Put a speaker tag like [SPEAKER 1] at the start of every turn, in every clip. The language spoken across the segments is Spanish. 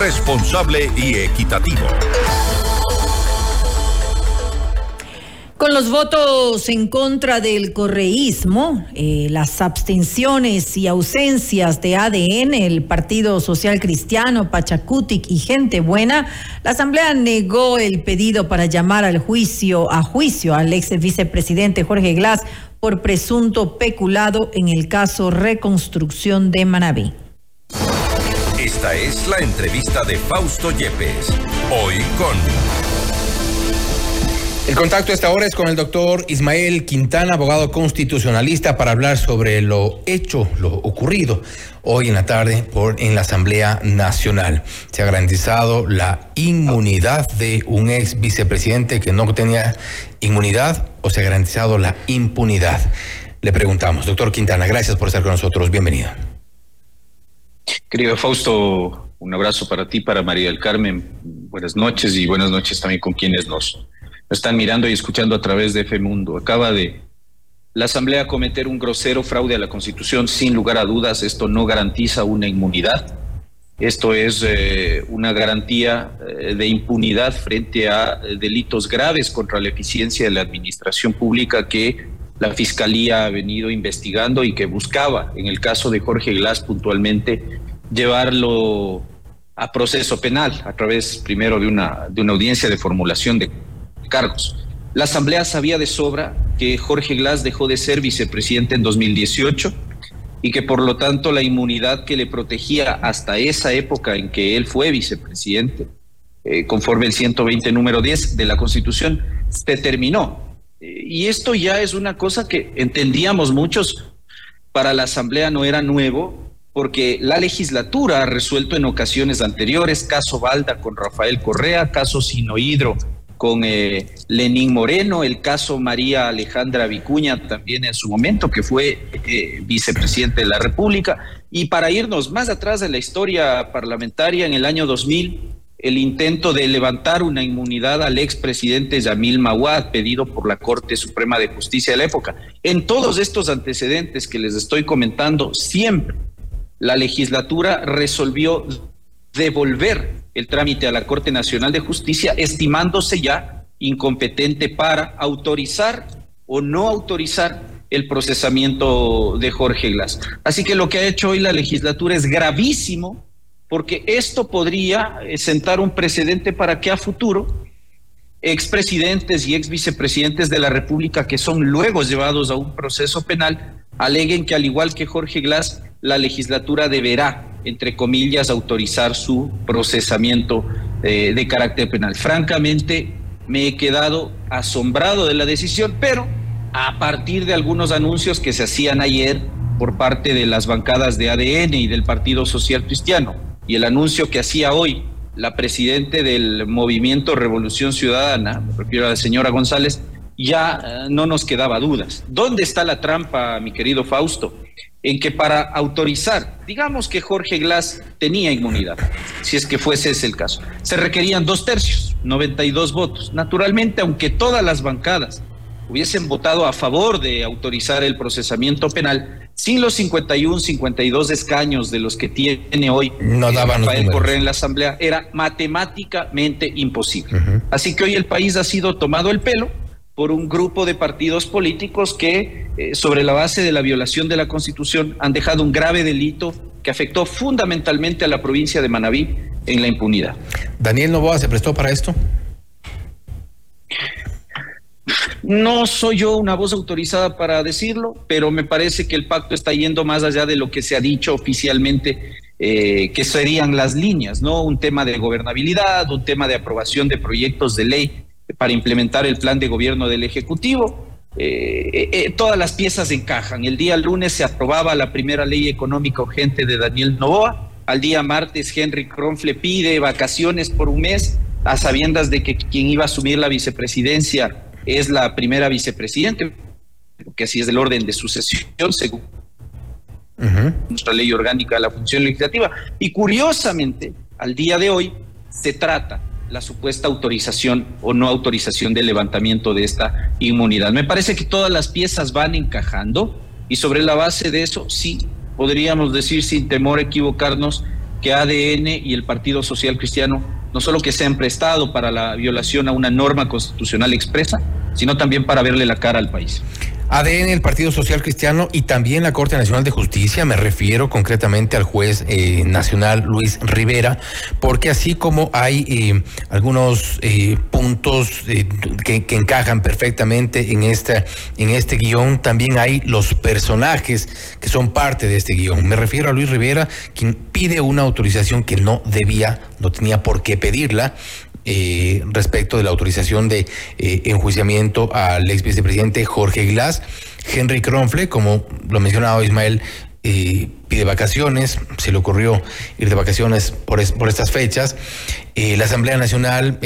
[SPEAKER 1] responsable y equitativo.
[SPEAKER 2] Con los votos en contra del correísmo, eh, las abstenciones y ausencias de ADN, el Partido Social Cristiano, Pachacutic y Gente Buena, la Asamblea negó el pedido para llamar al juicio a juicio al ex vicepresidente Jorge Glass por presunto peculado en el caso Reconstrucción de Manabí.
[SPEAKER 1] Esta es la entrevista de Fausto Yepes, hoy con...
[SPEAKER 3] El contacto a esta hora es con el doctor Ismael Quintana, abogado constitucionalista, para hablar sobre lo hecho, lo ocurrido hoy en la tarde por, en la Asamblea Nacional. Se ha garantizado la inmunidad de un ex vicepresidente que no tenía inmunidad o se ha garantizado la impunidad. Le preguntamos, doctor Quintana, gracias por estar con nosotros. Bienvenido.
[SPEAKER 4] Querido Fausto, un abrazo para ti, para María del Carmen. Buenas noches y buenas noches también con quienes nos están mirando y escuchando a través de F Mundo. Acaba de la Asamblea cometer un grosero fraude a la Constitución, sin lugar a dudas, esto no garantiza una inmunidad. Esto es eh, una garantía eh, de impunidad frente a eh, delitos graves contra la eficiencia de la administración pública que la Fiscalía ha venido investigando y que buscaba, en el caso de Jorge Glass puntualmente, llevarlo a proceso penal a través primero de una, de una audiencia de formulación de cargos. La Asamblea sabía de sobra que Jorge Glass dejó de ser vicepresidente en 2018 y que por lo tanto la inmunidad que le protegía hasta esa época en que él fue vicepresidente, eh, conforme el 120 número 10 de la Constitución, se terminó. Eh, y esto ya es una cosa que entendíamos muchos, para la Asamblea no era nuevo, porque la legislatura ha resuelto en ocasiones anteriores, caso Balda con Rafael Correa, caso Sinohidro con eh, Lenín Moreno, el caso María Alejandra Vicuña también en su momento, que fue eh, vicepresidente de la República. Y para irnos más atrás de la historia parlamentaria, en el año 2000, el intento de levantar una inmunidad al expresidente Yamil Mawad, pedido por la Corte Suprema de Justicia de la época. En todos estos antecedentes que les estoy comentando, siempre la legislatura resolvió devolver el trámite a la Corte Nacional de Justicia, estimándose ya incompetente para autorizar o no autorizar el procesamiento de Jorge Glass. Así que lo que ha hecho hoy la legislatura es gravísimo, porque esto podría sentar un precedente para que a futuro expresidentes y ex vicepresidentes de la República que son luego llevados a un proceso penal aleguen que al igual que Jorge Glass, la legislatura deberá entre comillas, autorizar su procesamiento eh, de carácter penal. Francamente, me he quedado asombrado de la decisión, pero a partir de algunos anuncios que se hacían ayer por parte de las bancadas de ADN y del Partido Social Cristiano, y el anuncio que hacía hoy la presidente del movimiento Revolución Ciudadana, me refiero a la señora González, ya eh, no nos quedaba dudas. ¿Dónde está la trampa, mi querido Fausto? en que para autorizar, digamos que Jorge Glass tenía inmunidad, si es que fuese ese el caso, se requerían dos tercios, 92 votos. Naturalmente, aunque todas las bancadas hubiesen votado a favor de autorizar el procesamiento penal, sin los 51, 52 escaños de los que tiene hoy
[SPEAKER 3] no daban
[SPEAKER 4] Rafael Correa en la Asamblea, era matemáticamente imposible. Así que hoy el país ha sido tomado el pelo por un grupo de partidos políticos que, eh, sobre la base de la violación de la Constitución, han dejado un grave delito que afectó fundamentalmente a la provincia de Manabí en la impunidad.
[SPEAKER 3] ¿Daniel Novoa se prestó para esto?
[SPEAKER 4] No soy yo una voz autorizada para decirlo, pero me parece que el pacto está yendo más allá de lo que se ha dicho oficialmente, eh, que serían las líneas, ¿no? Un tema de gobernabilidad, un tema de aprobación de proyectos de ley para implementar el plan de gobierno del Ejecutivo. Eh, eh, todas las piezas encajan. El día lunes se aprobaba la primera ley económica urgente de Daniel Novoa. Al día martes, Henry Kronfle pide vacaciones por un mes, a sabiendas de que quien iba a asumir la vicepresidencia es la primera vicepresidente, porque así es el orden de sucesión, según nuestra ley orgánica de la función legislativa. Y curiosamente, al día de hoy, se trata la supuesta autorización o no autorización del levantamiento de esta inmunidad. Me parece que todas las piezas van encajando y sobre la base de eso sí podríamos decir sin temor a equivocarnos que ADN y el Partido Social Cristiano no solo que se han prestado para la violación a una norma constitucional expresa, sino también para verle la cara al país.
[SPEAKER 3] ADN, el Partido Social Cristiano y también la Corte Nacional de Justicia, me refiero concretamente al juez eh, nacional Luis Rivera, porque así como hay eh, algunos eh, puntos que, encajan perfectamente en, esta, en este guion, también hay los personajes que son parte de este guion. Me refiero a Luis Rivera, quien pide una autorización que no debía, no tenía por qué pedirla, eh, respecto de la autorización de eh, enjuiciamiento al ex vicepresidente Jorge Glass. Henry Kronfle, como lo mencionaba Ismael, eh, pide vacaciones, se le ocurrió ir de vacaciones por, por estas fechas. la Asamblea Nacional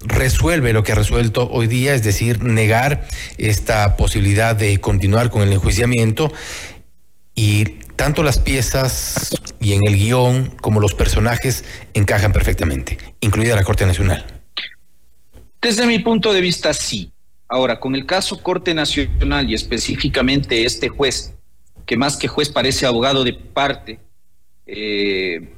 [SPEAKER 3] resuelve lo que ha resuelto hoy día, es decir, negar esta posibilidad de continuar con el enjuiciamiento y tanto las piezas y en el guion como los personajes encajan perfectamente, incluida la Corte Nacional.
[SPEAKER 4] Desde mi punto de vista, sí. Ahora, con el caso Corte Nacional y específicamente este juez, que más que juez parece abogado de parte, eh,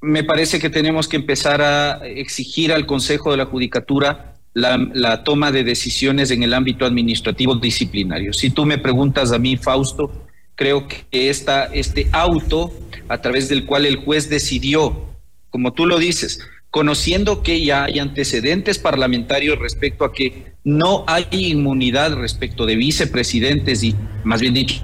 [SPEAKER 4] me parece que tenemos que empezar a exigir al Consejo de la Judicatura la, la, toma de decisiones en el ámbito administrativo disciplinario. Si tú me preguntas a mí, Fausto, creo que esta, este auto a través del cual el juez decidió, como tú lo dices, conociendo que ya hay antecedentes parlamentarios respecto a que no hay inmunidad respecto de vicepresidentes y, más bien dicho,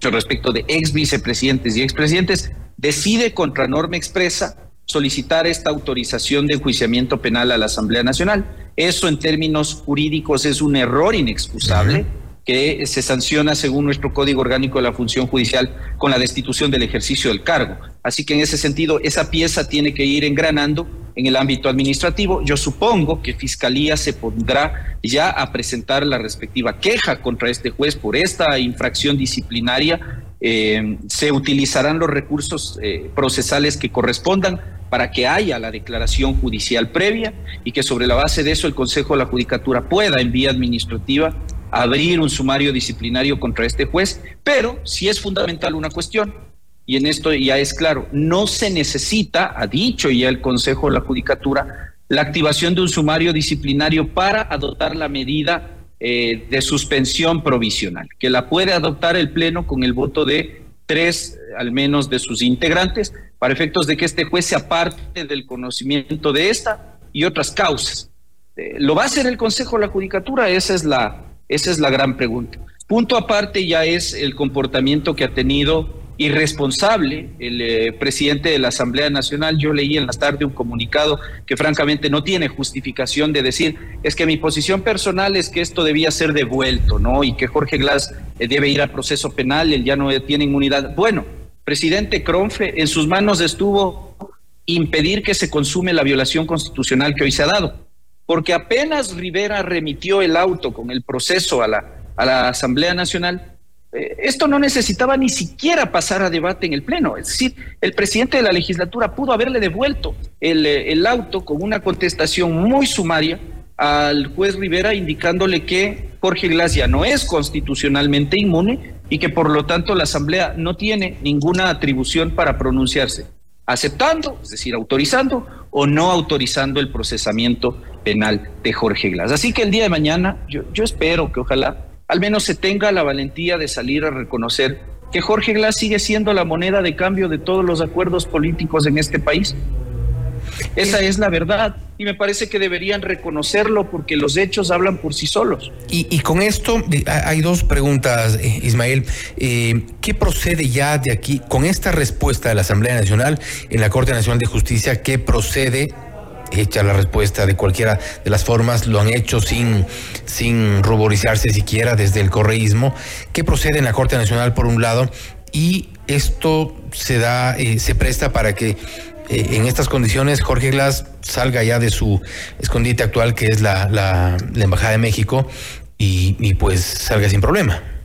[SPEAKER 4] respecto de ex vicepresidentes y expresidentes, decide contra norma expresa solicitar esta autorización de enjuiciamiento penal a la Asamblea Nacional. Eso en términos jurídicos es un error inexcusable que se sanciona según nuestro Código Orgánico de la Función Judicial con la destitución del ejercicio del cargo. Así que en ese sentido, esa pieza tiene que ir engranando en el ámbito administrativo. Yo supongo que Fiscalía se pondrá ya a presentar la respectiva queja contra este juez por esta infracción disciplinaria. Eh, se utilizarán los recursos eh, procesales que correspondan para que haya la declaración judicial previa y que sobre la base de eso el Consejo de la Judicatura pueda en vía administrativa abrir un sumario disciplinario contra este juez, pero si es fundamental una cuestión, y en esto ya es claro, no se necesita, ha dicho ya el Consejo de la Judicatura, la activación de un sumario disciplinario para adoptar la medida eh, de suspensión provisional, que la puede adoptar el Pleno con el voto de tres al menos de sus integrantes, para efectos de que este juez se aparte del conocimiento de esta y otras causas. Eh, ¿Lo va a hacer el Consejo de la Judicatura? Esa es la, esa es la gran pregunta. Punto aparte ya es el comportamiento que ha tenido irresponsable el eh, presidente de la Asamblea Nacional. Yo leí en la tarde un comunicado que francamente no tiene justificación de decir, es que mi posición personal es que esto debía ser devuelto, ¿no? Y que Jorge Glass eh, debe ir al proceso penal, él ya no tiene inmunidad. Bueno, presidente Cronfe, en sus manos estuvo impedir que se consume la violación constitucional que hoy se ha dado porque apenas Rivera remitió el auto con el proceso a la, a la Asamblea Nacional, eh, esto no necesitaba ni siquiera pasar a debate en el Pleno. Es decir, el presidente de la legislatura pudo haberle devuelto el, eh, el auto con una contestación muy sumaria al juez Rivera indicándole que Jorge Glass ya no es constitucionalmente inmune y que por lo tanto la Asamblea no tiene ninguna atribución para pronunciarse, aceptando, es decir, autorizando o no autorizando el procesamiento penal de Jorge Glass. Así que el día de mañana yo, espero que ojalá al menos se tenga la valentía de salir a reconocer que Jorge Glass sigue siendo la moneda de cambio de todos los acuerdos políticos en este país. Esa es la verdad y me parece que deberían reconocerlo porque los hechos hablan por sí solos.
[SPEAKER 3] Y, con esto hay dos preguntas, eh, Ismael. Eh, ¿Qué procede ya de aquí con esta respuesta de la Asamblea Nacional en la Corte Nacional de Justicia? ¿Qué procede hecha la respuesta de cualquiera de las formas, lo han hecho sin, sin ruborizarse siquiera desde el correísmo, que procede en la Corte Nacional por un lado, y esto se da, eh, se presta para que eh, en estas condiciones Jorge Glass salga ya de su escondite actual, que es la, la, Embajada de México, y pues salga sin problema.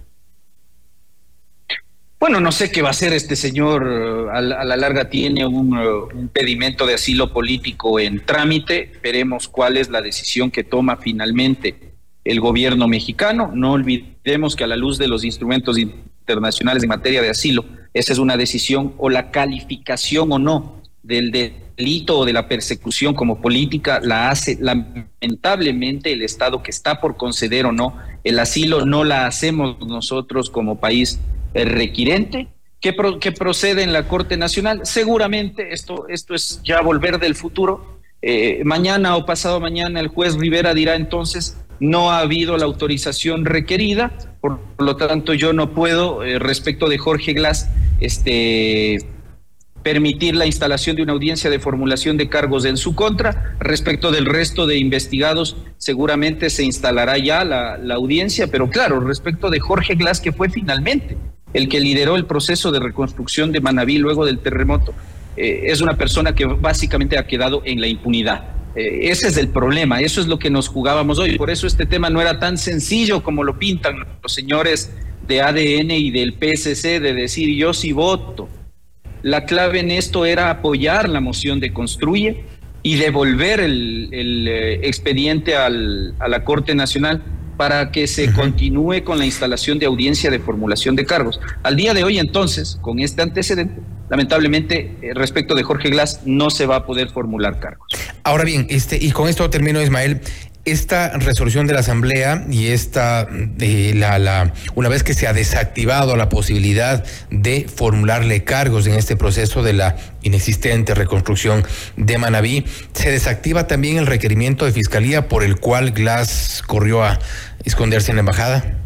[SPEAKER 4] Bueno, no sé qué va a hacer este señor. Eh, a la, larga tiene un, eh, un, pedimento de asilo político en trámite. Veremos cuál es la decisión que toma finalmente el gobierno mexicano. No olvidemos que a la luz de los instrumentos internacionales en materia de asilo, esa es una decisión, o la calificación o no del delito o de la persecución como política la hace lamentablemente el Estado que está por conceder o no el asilo, no la hacemos nosotros como país requirente. que procede en la Corte Nacional? Seguramente esto, esto es ya volver del futuro. Eh, mañana o pasado mañana el juez Rivera dirá entonces no ha habido la autorización requerida, por lo tanto yo no puedo, eh, respecto de Jorge Glass, este, permitir la instalación de una audiencia de formulación de cargos en su contra. Respecto del resto de investigados, seguramente se instalará ya la, la audiencia, pero claro, respecto de Jorge Glass, que fue finalmente el que lideró el proceso de reconstrucción de Manabí luego del terremoto, eh, es una persona que básicamente ha quedado en la impunidad. Eh, ese es el problema, eso es lo que nos jugábamos hoy. Por eso este tema no era tan sencillo como lo pintan los señores de ADN y del PSC de decir yo sí voto. La clave en esto era apoyar la moción de construye y devolver el, eh, expediente a la Corte Nacional para que se continúe con la instalación de audiencia de formulación de cargos. Al día de hoy, entonces, con este antecedente, lamentablemente, eh, respecto de Jorge Glass, no se va a poder formular cargos.
[SPEAKER 3] Ahora bien, este, y con esto termino, Ismael, esta resolución de la Asamblea y esta, eh, la, la, una vez que se ha desactivado la posibilidad de formularle cargos en este proceso de la inexistente reconstrucción de Manabí, se desactiva también el requerimiento de fiscalía por el cual Glass corrió a esconderse en la embajada.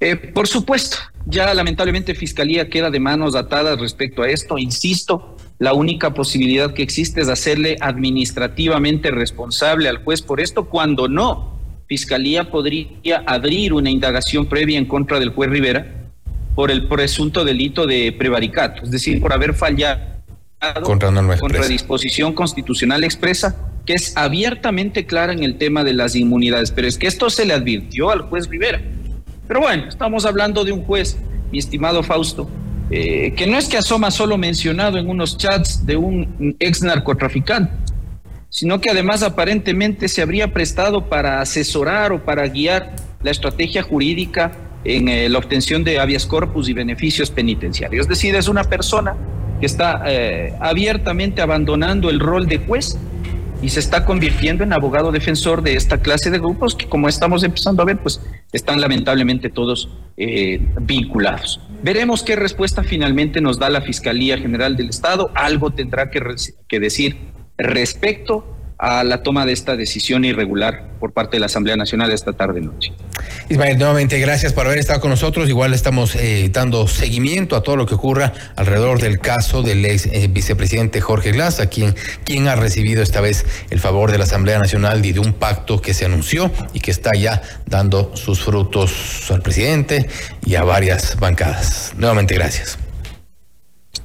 [SPEAKER 4] Eh, por supuesto, ya lamentablemente Fiscalía queda de manos atadas respecto a esto. Insisto, la única posibilidad que existe es hacerle administrativamente responsable al juez por esto, cuando no, Fiscalía podría abrir una indagación previa en contra del juez Rivera por el presunto delito de prevaricato, es decir, por haber fallado contra, contra disposición constitucional expresa, que es abiertamente clara en el tema de las inmunidades. Pero es que esto se le advirtió al juez Rivera. Pero bueno, estamos hablando de un juez, mi estimado Fausto, eh, que no es que asoma solo mencionado en unos chats de un ex narcotraficante, sino que además aparentemente se habría prestado para asesorar o para guiar la estrategia jurídica en eh, la obtención de habeas corpus y beneficios penitenciarios. Es decir, es una persona que está eh, abiertamente abandonando el rol de juez y se está convirtiendo en abogado defensor de esta clase de grupos que como estamos empezando a ver, pues están lamentablemente todos eh, vinculados. Veremos qué respuesta finalmente nos da la Fiscalía General del Estado. Algo tendrá que, que decir respecto a la toma de esta decisión irregular por parte de la Asamblea Nacional esta tarde noche.
[SPEAKER 3] Ismael, nuevamente gracias por haber estado con nosotros. Igual estamos eh, dando seguimiento a todo lo que ocurra alrededor del caso del ex eh, vicepresidente Jorge Glass, a quien, quien ha recibido esta vez el favor de la Asamblea Nacional y de un pacto que se anunció y que está ya dando sus frutos al presidente y a varias bancadas. Nuevamente gracias.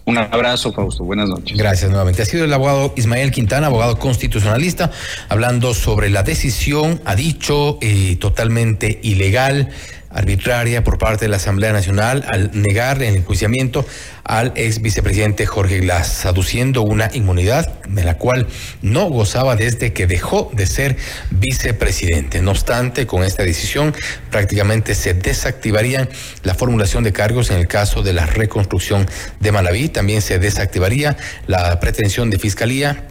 [SPEAKER 4] Un abrazo, Fausto. Buenas noches.
[SPEAKER 3] Gracias nuevamente. Ha sido el abogado Ismael Quintana, abogado constitucionalista, hablando sobre la decisión, ha dicho, eh, totalmente ilegal arbitraria por parte de la Asamblea Nacional al negar el enjuiciamiento al ex vicepresidente Jorge Glass, aduciendo una inmunidad de la cual no gozaba desde que dejó de ser vicepresidente. No obstante, con esta decisión prácticamente se desactivaría la formulación de cargos en el caso de la reconstrucción de Malaví. También se desactivaría la pretensión de fiscalía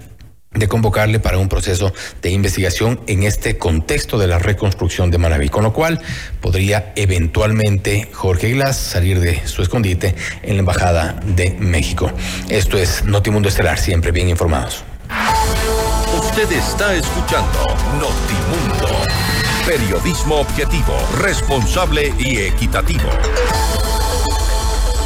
[SPEAKER 3] de convocarle para un proceso de investigación en este contexto de la reconstrucción de Manaví, con lo cual podría eventualmente Jorge Glass salir de su escondite en la Embajada de México. Esto es Notimundo Estelar, siempre bien informados.
[SPEAKER 1] Usted está escuchando Notimundo, periodismo objetivo, responsable y equitativo.